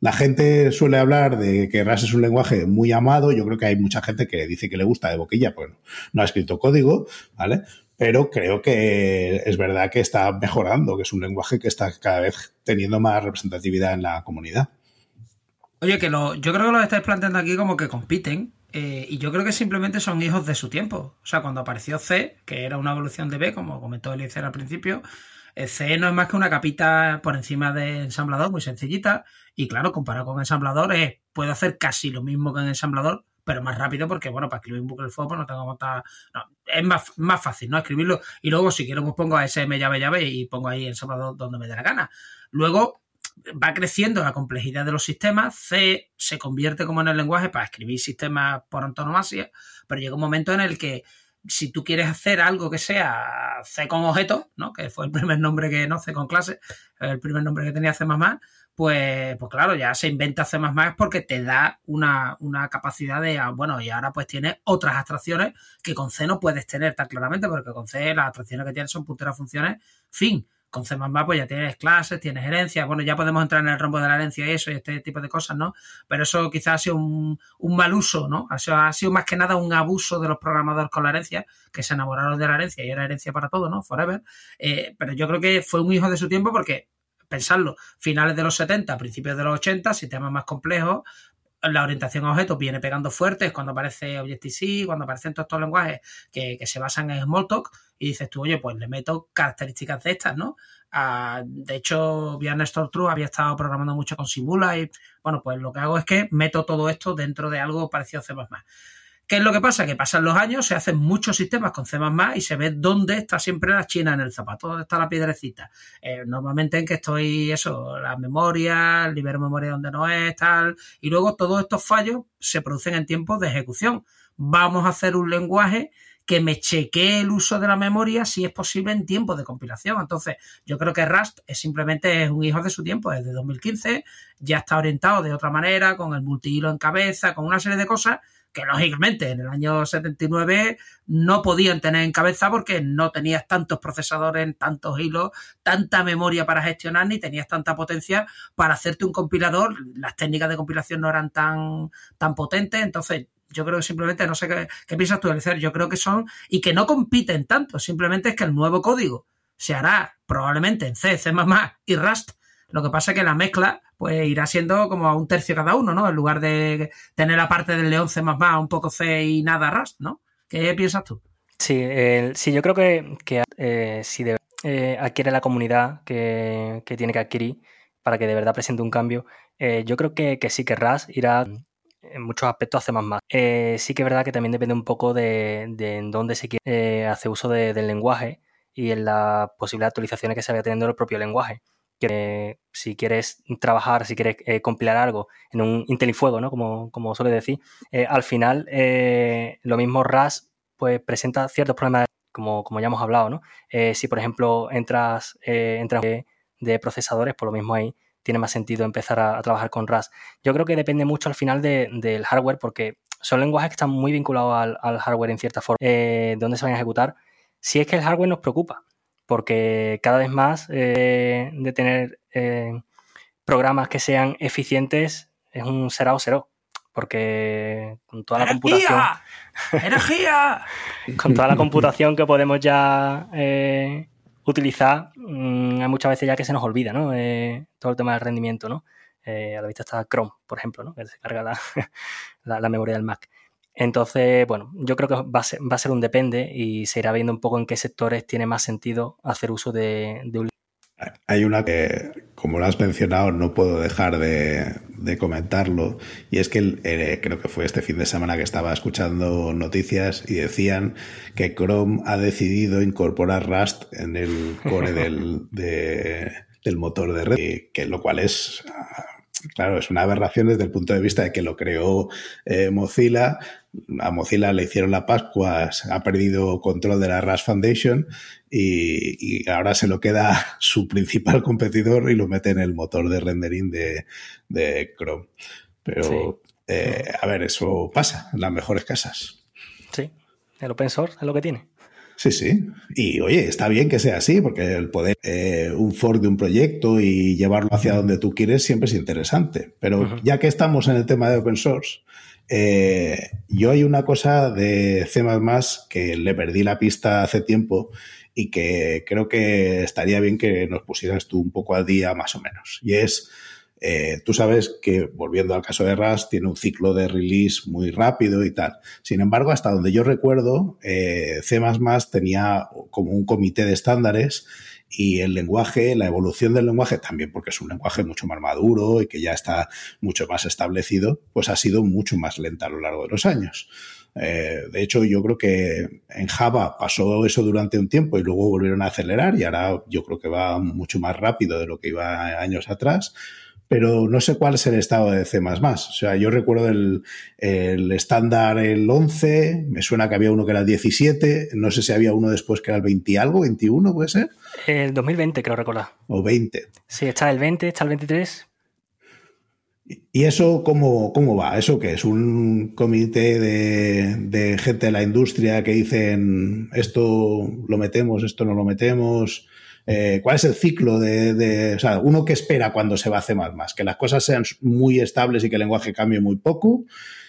la gente suele hablar de que Rust es un lenguaje muy amado, yo creo que hay mucha gente que dice que le gusta de boquilla, pues no ha escrito código, ¿vale? Pero creo que es verdad que está mejorando, que es un lenguaje que está cada vez teniendo más representatividad en la comunidad. Oye, que lo, yo creo que lo estáis planteando aquí como que compiten, eh, y yo creo que simplemente son hijos de su tiempo. O sea, cuando apareció C, que era una evolución de B, como comentó Eliezer al principio, eh, C no es más que una capita por encima de ensamblador, muy sencillita, y claro, comparado con ensamblador, eh, puede hacer casi lo mismo que en ensamblador, pero más rápido porque, bueno, para escribir un bucle fuego pues no tengo que montar... No, es más, más fácil, ¿no? Escribirlo y luego si quiero pues pongo SM llave llave y pongo ahí el ensamblador donde me dé la gana. Luego va creciendo la complejidad de los sistemas, C se convierte como en el lenguaje para escribir sistemas por antonomasia, pero llega un momento en el que si tú quieres hacer algo que sea C con objetos, ¿no? que fue el primer nombre que no C con clase, el primer nombre que tenía C++, pues, pues claro, ya se inventa C++ porque te da una, una capacidad de, ah, bueno, y ahora pues tienes otras abstracciones que con C no puedes tener tan claramente, porque con C las abstracciones que tienes son punteras funciones, fin. Con C++ pues ya tienes clases, tienes herencias, bueno, ya podemos entrar en el rombo de la herencia y eso y este tipo de cosas, ¿no? Pero eso quizás ha sido un, un mal uso, ¿no? Ha sido, más que nada un abuso de los programadores con la herencia, que se enamoraron de la herencia y era herencia para todo, ¿no? Forever. Eh, pero yo creo que fue un hijo de su tiempo porque pensarlo, finales de los 70, principios de los 80, sistemas más complejos, la orientación a objetos viene pegando fuerte, es cuando aparece Objective-C, cuando aparecen todos estos lenguajes que, que, se basan en Smalltalk, y dices tú, oye, pues le meto características de estas, ¿no? Uh, de hecho, vía True había estado programando mucho con Simula y, bueno, pues lo que hago es que meto todo esto dentro de algo parecido a C++. ¿Qué es lo que pasa? Que pasan los años, se hacen muchos sistemas con C++ y se ve dónde está siempre la china en el zapato, dónde está la piedrecita. Eh, normalmente en que estoy, eso, la memoria, libero memoria donde no es, tal. Y luego todos estos fallos se producen en tiempos de ejecución. Vamos a hacer un lenguaje que me chequee el uso de la memoria si es posible en tiempo de compilación. Entonces, yo creo que Rust es simplemente un hijo de su tiempo, desde 2015, ya está orientado de otra manera, con el multihilo en cabeza, con una serie de cosas que lógicamente en el año 79 no podían tener en cabeza porque no tenías tantos procesadores, tantos hilos, tanta memoria para gestionar, ni tenías tanta potencia para hacerte un compilador. Las técnicas de compilación no eran tan, tan potentes, entonces yo creo que simplemente, no sé qué, piensas tú, Alicer, yo creo que son, y que no compiten tanto, simplemente es que el nuevo código se hará probablemente en C, C++ y Rust. Lo que pasa es que la mezcla pues irá siendo como a un tercio cada uno, ¿no? En lugar de tener la parte del León C++, un poco C y nada Rust, ¿no? ¿Qué piensas tú? Sí, sí yo creo que, que eh, si eh, adquiere la comunidad que, tiene que adquirir para que de verdad presente un cambio, eh, yo creo que, que sí que Rust irá en muchos aspectos hace más Eh, sí que es verdad que también depende un poco de, en dónde se quiere hacer uso del lenguaje y en las posibles actualizaciones que se vaya teniendo el propio lenguaje. Si quieres trabajar, si quieres eh, compilar algo en un Intel y Fuego, ¿no? Como, como suele decir, eh, al final lo mismo RAS pues presenta ciertos problemas como, como ya hemos hablado, ¿no? si por ejemplo entras, entras de procesadores, por lo mismo ahí tiene más sentido empezar a, trabajar con RAS. Yo creo que depende mucho al final del hardware porque son lenguajes que están muy vinculados al, hardware en cierta forma, eh, donde se van a ejecutar. Si es que el hardware nos preocupa, porque cada vez más eh, de tener eh, programas que sean eficientes es un será o cero porque con toda la computación. ¡Energía! con toda la computación que podemos ya utilizar, mm, hay muchas veces ya que se nos olvida, ¿no? Eh, todo el tema del rendimiento, ¿no? Eh, a la vista está Chrome, por ejemplo, ¿no? Que se carga la, la, memoria del Mac. Entonces, bueno, yo creo que va a, ser, va a, ser, un depende y se irá viendo un poco en qué sectores tiene más sentido hacer uso de, de un hay una que, como lo has mencionado, no puedo dejar de, comentarlo, y es que eh, creo que fue este fin de semana que estaba escuchando noticias y decían que Chrome ha decidido incorporar Rust en el core del, del motor de red, que lo cual es claro, es una aberración desde el punto de vista de que lo creó eh, Mozilla. A Mozilla le hicieron la Pascua, ha perdido control de la Rust Foundation y, ahora se lo queda su principal competidor y lo mete en el motor de rendering de, de Chrome. Pero, eh, a ver, eso pasa en las mejores casas. Sí, el open source es lo que tiene. Sí, sí. Y oye, está bien que sea así, porque el poder eh, un fork de un proyecto y llevarlo hacia donde tú quieres siempre es interesante. Pero ya que estamos en el tema de open source, eh, yo hay una cosa de C que le perdí la pista hace tiempo y que creo que estaría bien que nos pusieras tú un poco al día más o menos. Y es eh, tú sabes que, volviendo al caso de Rust, tiene un ciclo de release muy rápido y tal. Sin embargo, hasta donde yo recuerdo, eh, C tenía como un comité de estándares y el lenguaje, la evolución del lenguaje también, porque es un lenguaje mucho más maduro y que ya está mucho más establecido, pues ha sido mucho más lenta a lo largo de los años. Eh, de hecho, yo creo que en Java pasó eso durante un tiempo y luego volvieron a acelerar y ahora yo creo que va mucho más rápido de lo que iba años atrás pero no sé cuál es el estado de C++. O sea, yo recuerdo el, estándar el 11, me suena que había uno que era el 17, no sé si había uno después que era el 20 y algo, 21 puede ser. El 2020 creo recordar. O 20. Sí, está el 20, está el 23. ¿Y eso cómo, cómo va? ¿Eso qué es? ¿Un comité de, de gente de la industria que dicen esto lo metemos, esto no lo metemos? Eh, cuál es el ciclo de, o sea, uno que espera cuando se va a más, que las cosas sean muy estables y que el lenguaje cambie muy poco,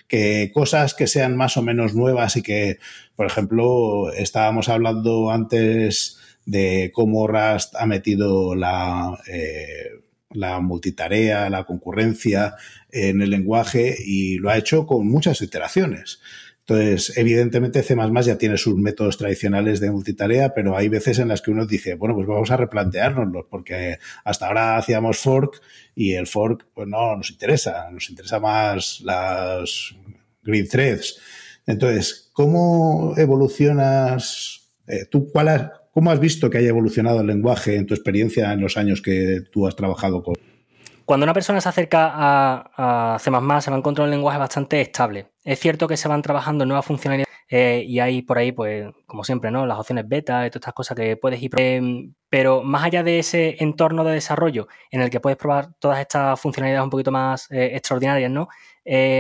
que cosas que sean más o menos nuevas y que, por ejemplo, estábamos hablando antes de cómo Rust ha metido la, eh, la multitarea, la concurrencia en el lenguaje y lo ha hecho con muchas iteraciones. Entonces, evidentemente C++ ya tiene sus métodos tradicionales de multitarea, pero hay veces en las que uno dice, bueno, pues vamos a replanteárnoslos, porque hasta ahora hacíamos fork y el fork pues no nos interesa, nos interesa más las grid threads. Entonces, ¿cómo evolucionas? Eh, ¿Tú cuál cómo has visto que haya evolucionado el lenguaje en tu experiencia en los años que tú has trabajado con? Cuando una persona se acerca a, a C++, se va a encontrar un lenguaje bastante estable. Es cierto que se van trabajando nuevas funcionalidades eh, y hay por ahí, pues, como siempre, ¿no? Las opciones beta y todas estas cosas que puedes ir. Eh, pero más allá de ese entorno de desarrollo en el que puedes probar todas estas funcionalidades un poquito más eh, extraordinarias, ¿no?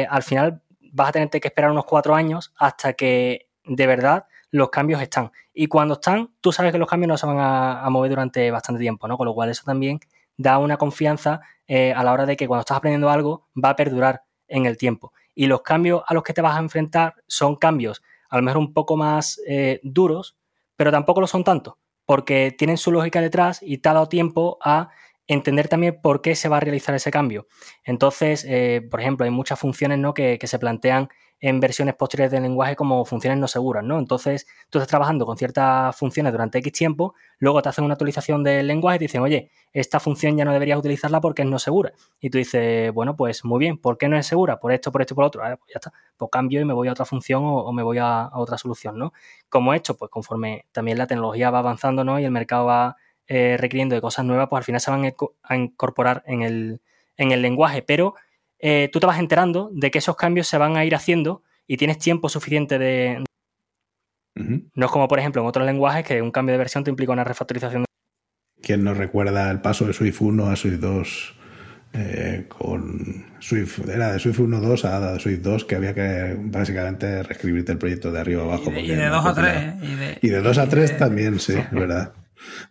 al final vas a tener que esperar unos cuatro años hasta que de verdad los cambios están. Y cuando están, tú sabes que los cambios no se van a, a mover durante bastante tiempo, ¿no? Con lo cual eso también da una confianza a la hora de que cuando estás aprendiendo algo va a perdurar en el tiempo. Y los cambios a los que te vas a enfrentar son cambios a lo mejor un poco más eh, duros, pero tampoco lo son tanto, porque tienen su lógica detrás y te ha dado tiempo a entender también por qué se va a realizar ese cambio. Entonces, eh, por ejemplo, hay muchas funciones ¿no? que, se plantean en versiones posteriores del lenguaje como funciones no seguras, ¿no? Entonces, tú estás trabajando con ciertas funciones durante X tiempo, luego te hacen una actualización del lenguaje y te dicen, oye, esta función ya no deberías utilizarla porque es no segura. Y tú dices, bueno, pues muy bien, ¿por qué no es segura? Por esto, por esto por otro. Ah, pues ya está, pues cambio y me voy a otra función o, me voy a, otra solución, ¿no? Como he hecho, pues conforme también la tecnología va avanzando, ¿no? Y el mercado va eh, requiriendo de cosas nuevas, pues al final se van a incorporar en el, en el lenguaje, pero eh, tú te vas enterando de que esos cambios se van a ir haciendo y tienes tiempo suficiente de... No es como, por ejemplo, en otros lenguajes que un cambio de versión te implica una refactorización. ¿Quién nos recuerda el paso de Swift 1 a Swift 2 eh, con Swift? Era de Swift 1.2 a Swift 2 que había que básicamente reescribirte el proyecto de arriba abajo. Y de, 2 a 3. Y de, 2 a 3 también, sí, verdad.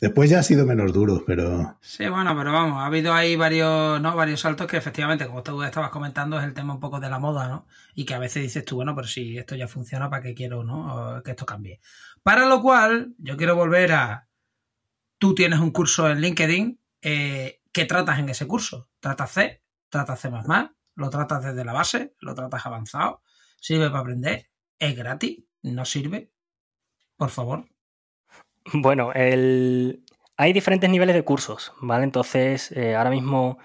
Después ya ha sido menos duro, pero. Sí, bueno, pero vamos, ha habido ahí varios, ¿no? Varios saltos que efectivamente, como tú estabas comentando, es el tema un poco de la moda, ¿no? Y que a veces dices tú, bueno, pero si esto ya funciona, ¿para qué quiero, no? que esto cambie. Para lo cual, yo quiero volver a. Tú tienes un curso en LinkedIn. Eh, ¿Qué tratas en ese curso? ¿Tratas C? ¿Tratas C? ¿Lo tratas desde la base? ¿Lo tratas avanzado? ¿Sirve para aprender? ¿Es gratis? ¿No sirve? Por favor, bueno, hay diferentes niveles de cursos, ¿vale? Entonces, eh, ahora mismo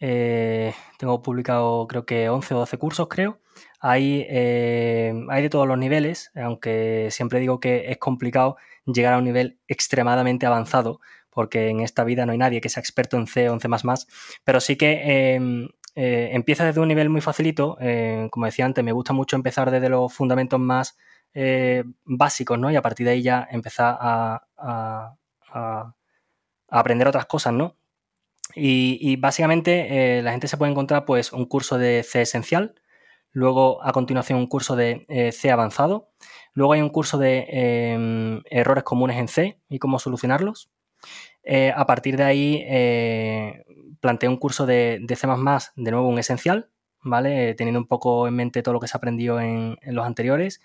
eh, tengo publicado creo que 11 o 12 cursos, creo. Hay, eh, hay de todos los niveles, aunque siempre digo que es complicado llegar a un nivel extremadamente avanzado, porque en esta vida no hay nadie que sea experto en C o en C++, pero sí que em, empieza desde un nivel muy facilito. como decía antes, me gusta mucho empezar desde los fundamentos más eh, básicos, ¿no? Y a partir de ahí ya empezar a, aprender otras cosas, ¿no? Y, básicamente eh, la gente se puede encontrar pues un curso de C esencial, luego a continuación un curso de eh, C avanzado, luego hay un curso de errores comunes en C y cómo solucionarlos. a partir de ahí planteé un curso de, de, C++, de nuevo un esencial, ¿vale? teniendo un poco en mente todo lo que se aprendió en, en los anteriores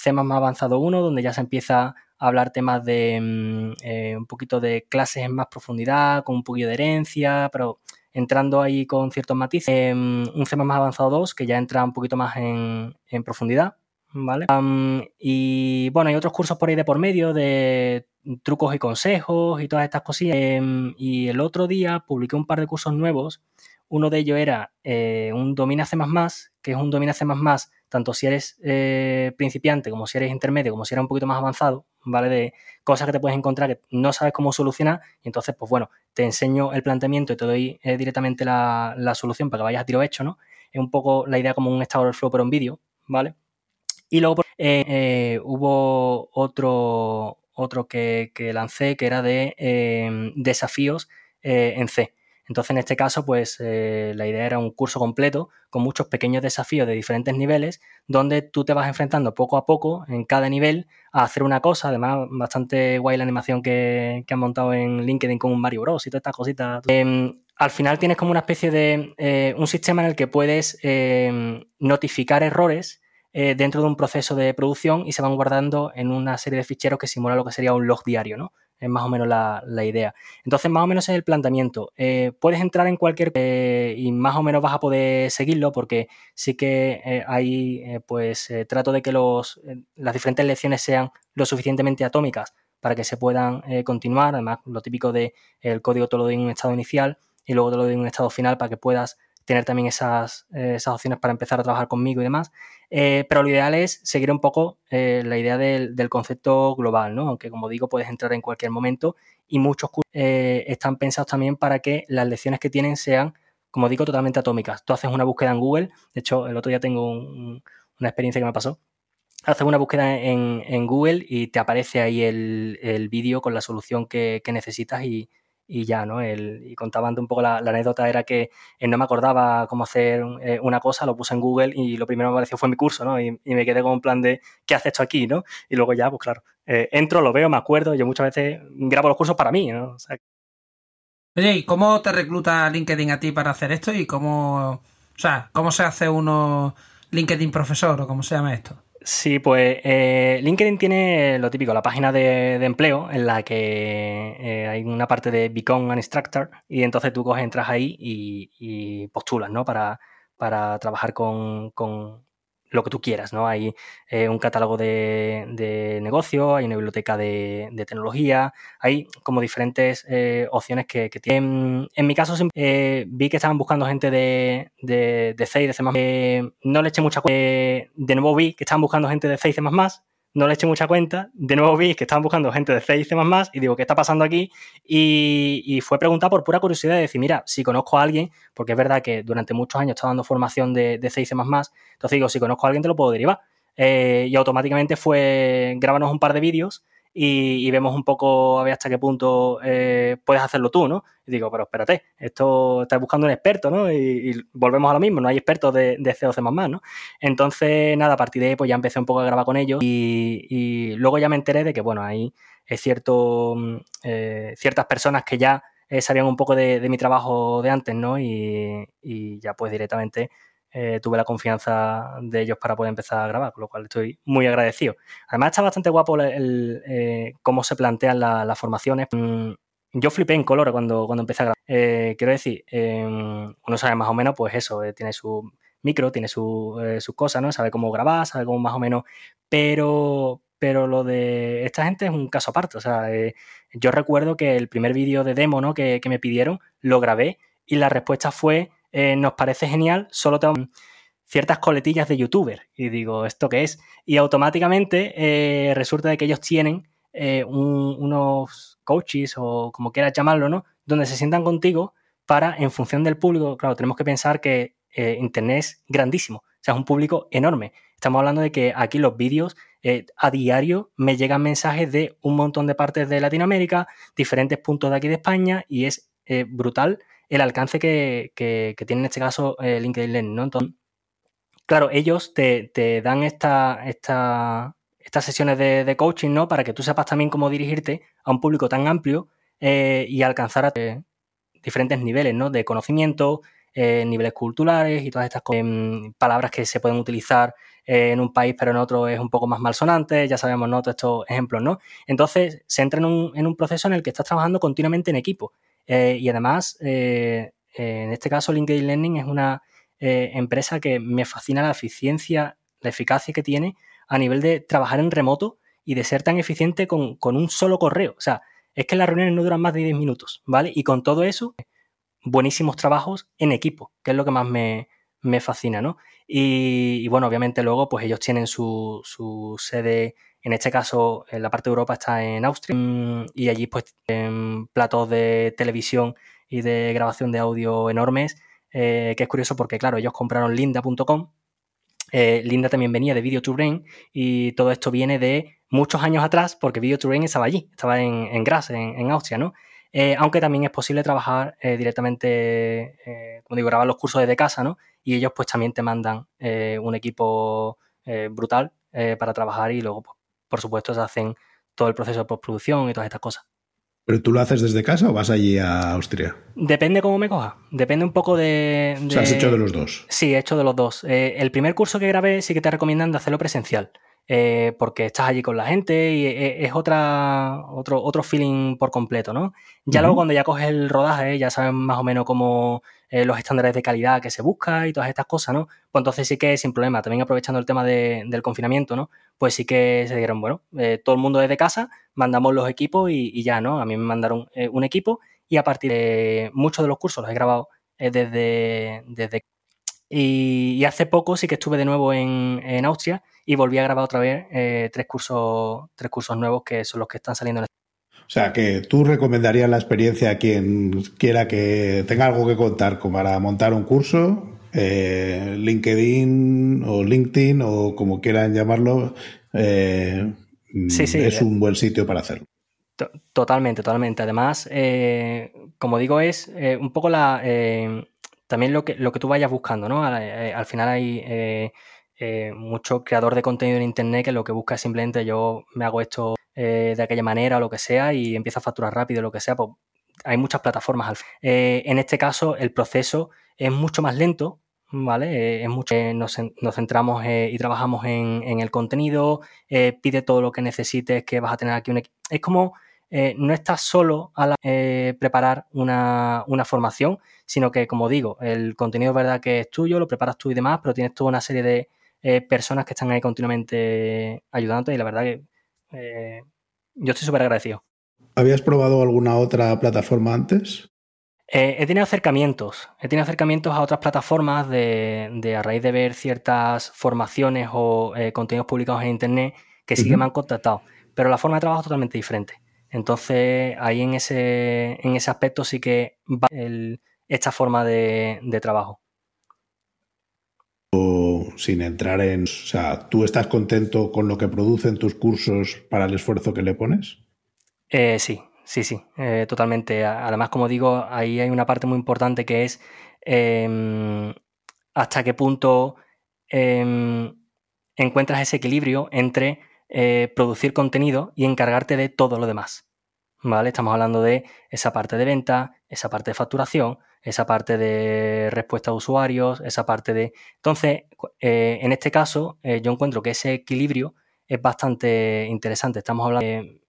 C++ avanzado 1, donde ya se empieza a hablar temas de mm, eh, un poquito de clases en más profundidad, con un poquito de herencia, pero entrando ahí con ciertos matices. Em, un C++ avanzado 2, que ya entra un poquito más en, profundidad, ¿vale? y bueno, hay otros cursos por ahí de por medio de trucos y consejos y todas estas cosillas. Em, y el otro día publiqué un par de cursos nuevos. Uno de ellos era eh, un Domina C++, que es un Domina C++ tanto si eres eh, principiante como si eres intermedio, como si eres un poquito más avanzado, ¿vale? De cosas que te puedes encontrar que no sabes cómo solucionar y entonces, pues bueno, te enseño el planteamiento y te doy eh, directamente la, solución para que vayas a tiro hecho, ¿no? Es un poco la idea como un Stack Overflow pero en vídeo, ¿vale? Y luego eh, hubo otro, otro que, lancé que era de desafíos en C. Entonces, en este caso, pues eh, la idea era un curso completo con muchos pequeños desafíos de diferentes niveles, donde tú te vas enfrentando poco a poco en cada nivel a hacer una cosa. Además, bastante guay la animación que, han montado en LinkedIn con un Mario Bros y todas estas cositas. Em, al final tienes como una especie de eh, un sistema en el que puedes em, notificar errores eh, dentro de un proceso de producción y se van guardando en una serie de ficheros que simula lo que sería un log diario, ¿no? Es más o menos la, idea. Entonces, más o menos es el planteamiento. Eh, puedes entrar en cualquier eh, y más o menos vas a poder seguirlo porque sí que eh, hay, pues, trato de que los, las diferentes lecciones sean lo suficientemente atómicas para que se puedan continuar. Además, lo típico de el código te lo doy en un estado inicial y luego te lo doy en un estado final para que puedas tener también esas, esas opciones para empezar a trabajar conmigo y demás. pero lo ideal es seguir un poco la idea del, del, concepto global, ¿no? Aunque como digo, puedes entrar en cualquier momento y muchos cursos están pensados también para que las lecciones que tienen sean, como digo, totalmente atómicas. Tú haces una búsqueda en Google, de hecho, el otro día tengo una experiencia que me pasó haces una búsqueda en, Google y te aparece ahí el, vídeo con la solución que, necesitas y, ya, ¿no? El, y contaban un poco la, anécdota era que eh, no me acordaba cómo hacer eh, una cosa, lo puse en Google y lo primero que me apareció fue mi curso, ¿no? Y, me quedé con un plan de ¿qué hace esto aquí, no? Y luego ya, pues claro, eh, entro, lo veo, me acuerdo, yo muchas veces grabo los cursos para mí, ¿no? Oye, ¿y cómo te recluta LinkedIn a ti para hacer esto? ¿Y cómo, o sea, cómo se hace uno LinkedIn profesor o cómo se llama esto? Sí, pues eh, LinkedIn tiene lo típico, la página de, empleo en la que eh, hay una parte de Become an Instructor y entonces tú coges, entras ahí y, postulas, ¿no? Para, para trabajar con, lo que tú quieras, ¿no? Hay eh, un catálogo de, de, negocio, hay una biblioteca de, tecnología, hay como diferentes eh, opciones que, tienen. En, mi caso eh, vi que estaban buscando gente de, de, de C y de C++. no le eché mucha cuenta. de nuevo vi que estaban buscando gente de C y C++, no le eché mucha cuenta. De nuevo vi que estaban buscando gente de C y C++ y digo, ¿qué está pasando aquí? Y, fue preguntar por pura curiosidad de decir, mira, si conozco a alguien, porque es verdad que durante muchos años he estado dando formación de, de C y C++, entonces digo, si conozco a alguien te lo puedo derivar. Eh, y automáticamente fue, grábanos un par de vídeos y, vemos un poco a ver hasta qué punto eh, puedes hacerlo tú, ¿no? Y digo, pero espérate, esto estás buscando un experto, ¿no? Y, volvemos a lo mismo, no hay expertos de, de C o C++, ¿no? Entonces, nada, a partir de ahí pues ya empecé un poco a grabar con ellos y, luego ya me enteré de que, bueno, es cierto, mm, eh, ciertas personas que ya eh, sabían un poco de, mi trabajo de antes, ¿no? Y, ya pues directamente eh, tuve la confianza de ellos para poder empezar a grabar, con lo cual estoy muy agradecido. Además está bastante guapo el, eh, cómo se plantean las formaciones. Mm, yo flipé en color cuando, cuando empecé a grabar. Eh, quiero decir, uno sabe más o menos, pues eso, tiene su micro, tiene sus cosas, ¿no? Sabe cómo grabar, sabe cómo más o menos, pero, pero lo de esta gente es un caso aparte. O sea, yo recuerdo que el primer vídeo de demo ¿no? que, que me pidieron lo grabé y la respuesta fue eh, nos parece genial, solo tengo ciertas coletillas de youtuber. Y digo, ¿esto qué es? Y automáticamente eh, resulta de que ellos tienen eh, unos coaches o como quieras llamarlo, ¿no? Donde se sientan contigo para, en función del público, claro, tenemos que pensar que Internet es grandísimo, o sea, es un público enorme. Estamos hablando de que aquí los vídeos a diario me llegan mensajes de un montón de partes de Latinoamérica, diferentes puntos de aquí de España y es brutal el alcance que, tiene en este caso eh, LinkedIn Learning, ¿no? Entonces, claro, ellos te, dan esta, estas sesiones de, coaching, ¿no? Para que tú sepas también cómo dirigirte a un público tan amplio eh, y alcanzar a diferentes niveles, ¿no? De conocimiento, eh, niveles culturales y todas estas em, palabras que se pueden utilizar en un país pero en otro es un poco más malsonante, ya sabemos, ¿no? Todos estos ejemplos, ¿no? Entonces se entra en un, en un proceso en el que estás trabajando continuamente en equipo. Eh, y además, eh, en este caso, LinkedIn Learning es una eh, empresa que me fascina la eficiencia, la eficacia que tiene a nivel de trabajar en remoto y de ser tan eficiente con, un solo correo. O sea, es que las reuniones no duran más de 10 minutos, ¿vale? Y con todo eso, buenísimos trabajos en equipo, que es lo que más me, fascina, ¿no? Y, bueno, obviamente luego, pues ellos tienen su, su sede en este caso, en la parte de Europa está en Austria mm, y allí pues platos de televisión y de grabación de audio enormes, eh, que es curioso porque, claro, ellos compraron linda.com. Eh, linda también venía de Video y todo esto viene de muchos años atrás porque Video estaba allí, estaba en, en Graz, en, Austria, ¿no? Eh, aunque también es posible trabajar directamente, como digo, grabar los cursos desde casa, ¿no? Y ellos pues también te mandan un equipo brutal para trabajar y luego pues, por supuesto, se hacen todo el proceso de postproducción y todas estas cosas. ¿Pero tú lo haces desde casa o vas allí a Austria? Depende cómo me coja. Depende un poco de. O sea, has hecho de los dos. Sí, he hecho de los dos. Eh, el primer curso que grabé sí que te recomiendan de hacerlo presencial. Eh, porque estás allí con la gente y eh, es otra, otro, otro feeling por completo, ¿no? Ya luego cuando ya coges el rodaje, ya sabes más o menos cómo los estándares de calidad que se busca y todas estas cosas, ¿no? Pues entonces sí que sin problema, también aprovechando el tema del confinamiento, ¿no? Pues sí que se dieron, bueno, todo el mundo desde casa, mandamos los equipos y, ya, ¿no? A mí me mandaron un equipo y a partir de muchos de los cursos los he grabado desde, desde y, hace poco sí que estuve de nuevo en, en Austria y volví a grabar otra vez tres, cursos, tres cursos nuevos que son los que están saliendo en este o sea, que tú recomendarías la experiencia a quien quiera que tenga algo que contar para montar un curso, eh, LinkedIn o LinkedIn o como quieran llamarlo, eh, es eh. un buen sitio para hacerlo. Totalmente, totalmente. Además, como digo, es un poco la también lo que, lo que tú vayas buscando, ¿no? Al, final hay mucho creador de contenido en Internet que lo que busca es simplemente yo me hago esto eh, de aquella manera o lo que sea y empieza a facturar rápido lo que sea, pues hay muchas plataformas. Al eh, en este caso, el proceso es mucho más lento, ¿vale? Eh, es mucho, nos, centramos y trabajamos en, el contenido, pide todo lo que necesites, que vas a tener aquí un Es como no estás solo a preparar una, una, formación, sino que, como digo, el contenido es verdad que es tuyo, lo preparas tú y demás, pero tienes toda una serie de personas que están ahí continuamente ayudándote y la verdad que eh, yo estoy súper agradecido. ¿Habías probado alguna otra plataforma antes? Eh, he tenido acercamientos, he tenido acercamientos a otras plataformas de, a raíz de ver ciertas formaciones o eh, contenidos publicados en Internet que sí que me han contactado, pero la forma de trabajo es totalmente diferente. Entonces, ahí en ese, en ese aspecto sí que va esta forma de, de trabajo sin entrar en, o sea, ¿tú estás contento con lo que producen tus cursos para el esfuerzo que le pones? Eh, sí, sí, sí, eh, totalmente. Además, como digo, ahí hay una parte muy importante que es em, hasta qué punto em, encuentras ese equilibrio entre eh, producir contenido y encargarte de todo lo demás. ¿Vale? Estamos hablando de esa parte de venta, esa parte de facturación, esa parte de respuesta a usuarios, esa parte de... Entonces, eh, en este caso, eh, yo encuentro que ese equilibrio es bastante interesante. Estamos hablando, de,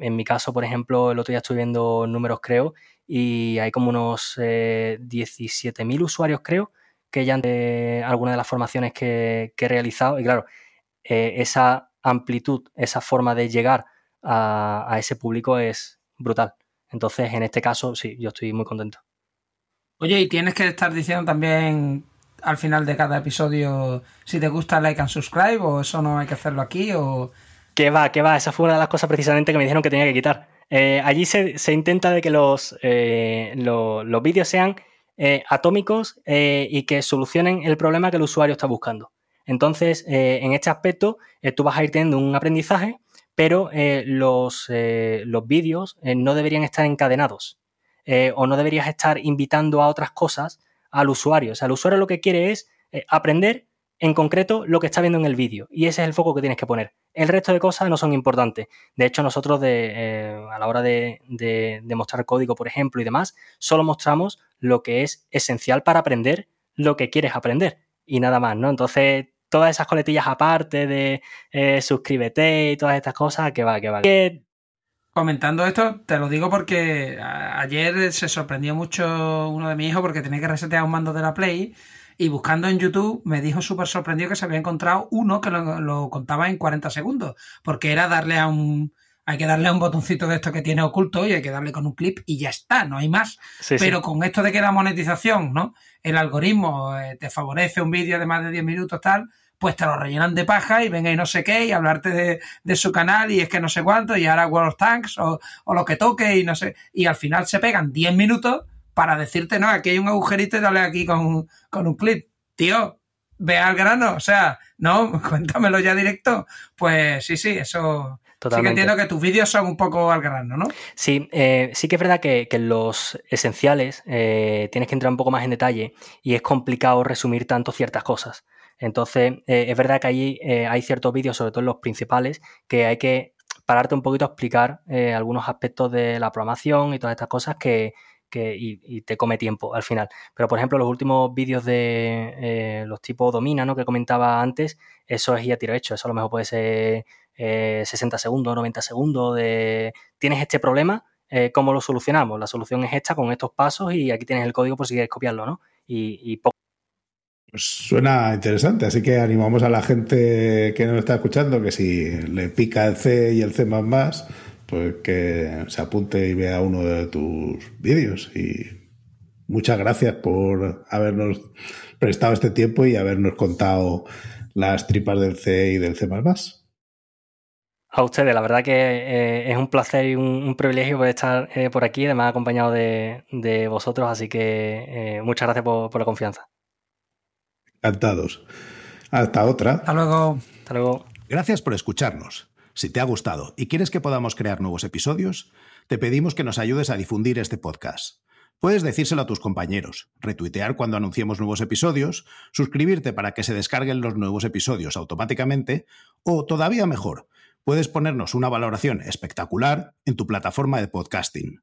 en mi caso, por ejemplo, el otro día estoy viendo números, creo, y hay como unos 17.000 eh, usuarios, creo, que ya han de algunas de las formaciones que, he realizado. Y claro, esa amplitud, esa forma de llegar a ese público es brutal. Entonces, en este caso, sí, yo estoy muy contento. Oye, y tienes que estar diciendo también al final de cada episodio si te gusta like and subscribe o eso no hay que hacerlo aquí o... Que va, que va, esa fue una de las cosas precisamente que me dijeron que tenía que quitar. Eh, allí se, intenta de que los, eh, los vídeos sean eh, atómicos y que solucionen el problema que el usuario está buscando. Entonces, en este aspecto, tú vas a ir teniendo un aprendizaje, pero los, los vídeos no deberían estar encadenados. Eh, o no deberías estar invitando a otras cosas al usuario. O sea, el usuario lo que quiere es eh, aprender en concreto lo que está viendo en el vídeo y ese es el foco que tienes que poner. El resto de cosas no son importantes. De hecho, nosotros eh, a la hora de, mostrar código, por ejemplo, y demás, solo mostramos lo que es esencial para aprender lo que quieres aprender y nada más, ¿no? Entonces, todas esas coletillas aparte de suscríbete y todas estas cosas, que va, que va comentando esto, te lo digo porque ayer se sorprendió mucho uno de mis hijos porque tenía que resetear un mando de la Play y buscando en YouTube me dijo súper sorprendido que se había encontrado uno que lo, contaba en 40 segundos, porque era darle a un... Hay que darle a un botoncito de esto que tiene oculto y hay que darle con un clip y ya está, no hay más. Pero con esto de que la monetización, ¿no? El algoritmo eh, te favorece un vídeo de más de 10 minutos tal, pues te lo rellenan de paja y venga y no sé qué y hablarte de, su canal y es que no sé cuánto y ahora World of Tanks o, lo que toque y no sé. Y al final se pegan 10 minutos para decirte, no, aquí hay un agujerito y dale aquí con, un clip. Tío, ve al grano, o sea, no, cuéntamelo ya directo. Pues sí, sí, eso... Sí que entiendo que tus vídeos son un poco al grano, ¿no? Sí, eh, sí que es verdad que, los esenciales eh, tienes que entrar un poco más en detalle y es complicado resumir tanto ciertas cosas. Entonces, eh, es verdad que ahí eh, hay ciertos vídeos, sobre todo los principales, que hay que pararte un poquito a explicar eh, algunos aspectos de la programación y todas estas cosas que, y, te come tiempo al final. Pero, por ejemplo, los últimos vídeos de los tipos Domina, ¿no? Que comentaba antes, eso es ya tiro hecho. Eso a lo mejor puede ser 60 segundos, 90 segundos de... Tienes este problema, ¿cómo lo solucionamos? La solución es esta con estos pasos y aquí tienes el código por si quieres copiarlo, ¿no? Y, y poco pues suena interesante, así que animamos a la gente que nos está escuchando que si le pica el C y el C pues que se apunte y vea uno de tus vídeos y muchas gracias por habernos prestado este tiempo y habernos contado las tripas del C y del C. A ustedes, la verdad que eh, es un placer y un, privilegio poder estar eh, por aquí, además acompañado de, vosotros, así que eh, muchas gracias por, la confianza. Encantados. Hasta otra. Hasta luego. Hasta luego. Gracias por escucharnos. Si te ha gustado y quieres que podamos crear nuevos episodios, te pedimos que nos ayudes a difundir este podcast. Puedes decírselo a tus compañeros, retuitear cuando anunciemos nuevos episodios, suscribirte para que se descarguen los nuevos episodios automáticamente o, todavía mejor, puedes ponernos una valoración espectacular en tu plataforma de podcasting.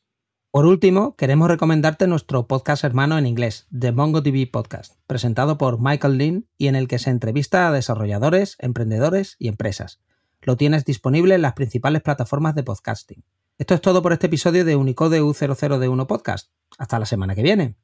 Por último, queremos recomendarte nuestro podcast hermano en inglés, The MongoDB Podcast, presentado por Michael Lynn y en el que se entrevista a desarrolladores, emprendedores y empresas. Lo tienes disponible en las principales plataformas de podcasting. Esto es todo por este episodio de Unicode U00D1 Podcast. Hasta la semana que viene.